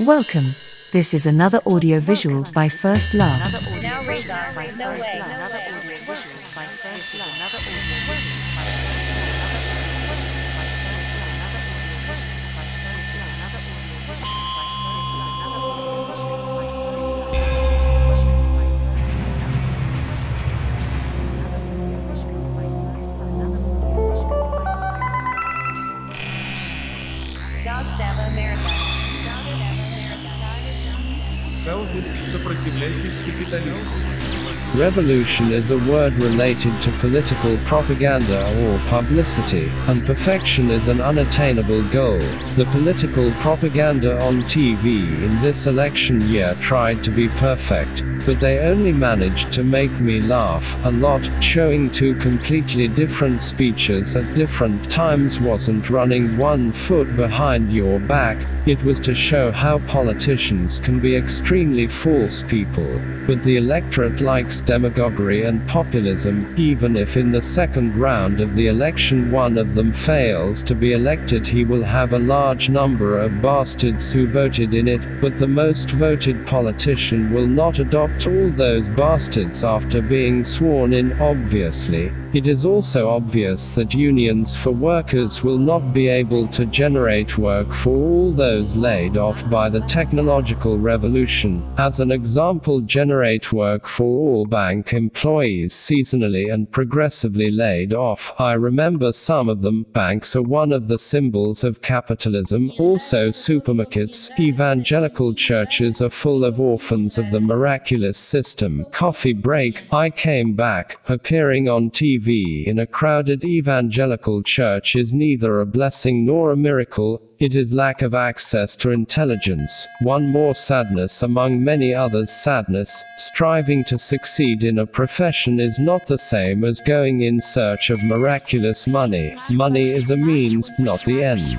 Welcome. This is another audio visual by First Last. Razor, no way, no Revolution is a word related to political propaganda or publicity, and perfection is an unattainable goal. The political propaganda on TV in this election year tried to be perfect, but they only managed to make me laugh a lot. Showing two completely different speeches at different times wasn't running one foot behind your back, it was to show how politicians can be extremely false people. But the electorate likes demagoguery and populism, even if in the second round of the election one of them fails to be elected, he will have a large number of bastards who voted in it, but the most voted politician will not adopt all those bastards after being sworn in, obviously. It is also obvious that unions for workers will not be able to generate work for all those laid off by the technological revolution. As an example, generate work for all bank employees seasonally and progressively laid off. I remember some of them. Banks are one of the symbols of capitalism. Also, supermarkets, evangelical churches are full of orphans of the miraculous system. Coffee break. I came back. Appearing on TV in a crowded evangelical church is neither a blessing nor a miracle. It is lack of access to intelligence. One more sadness among many others sadness. Striving to succeed in a profession is not the same as going in search of miraculous money. Money is a means, not the end.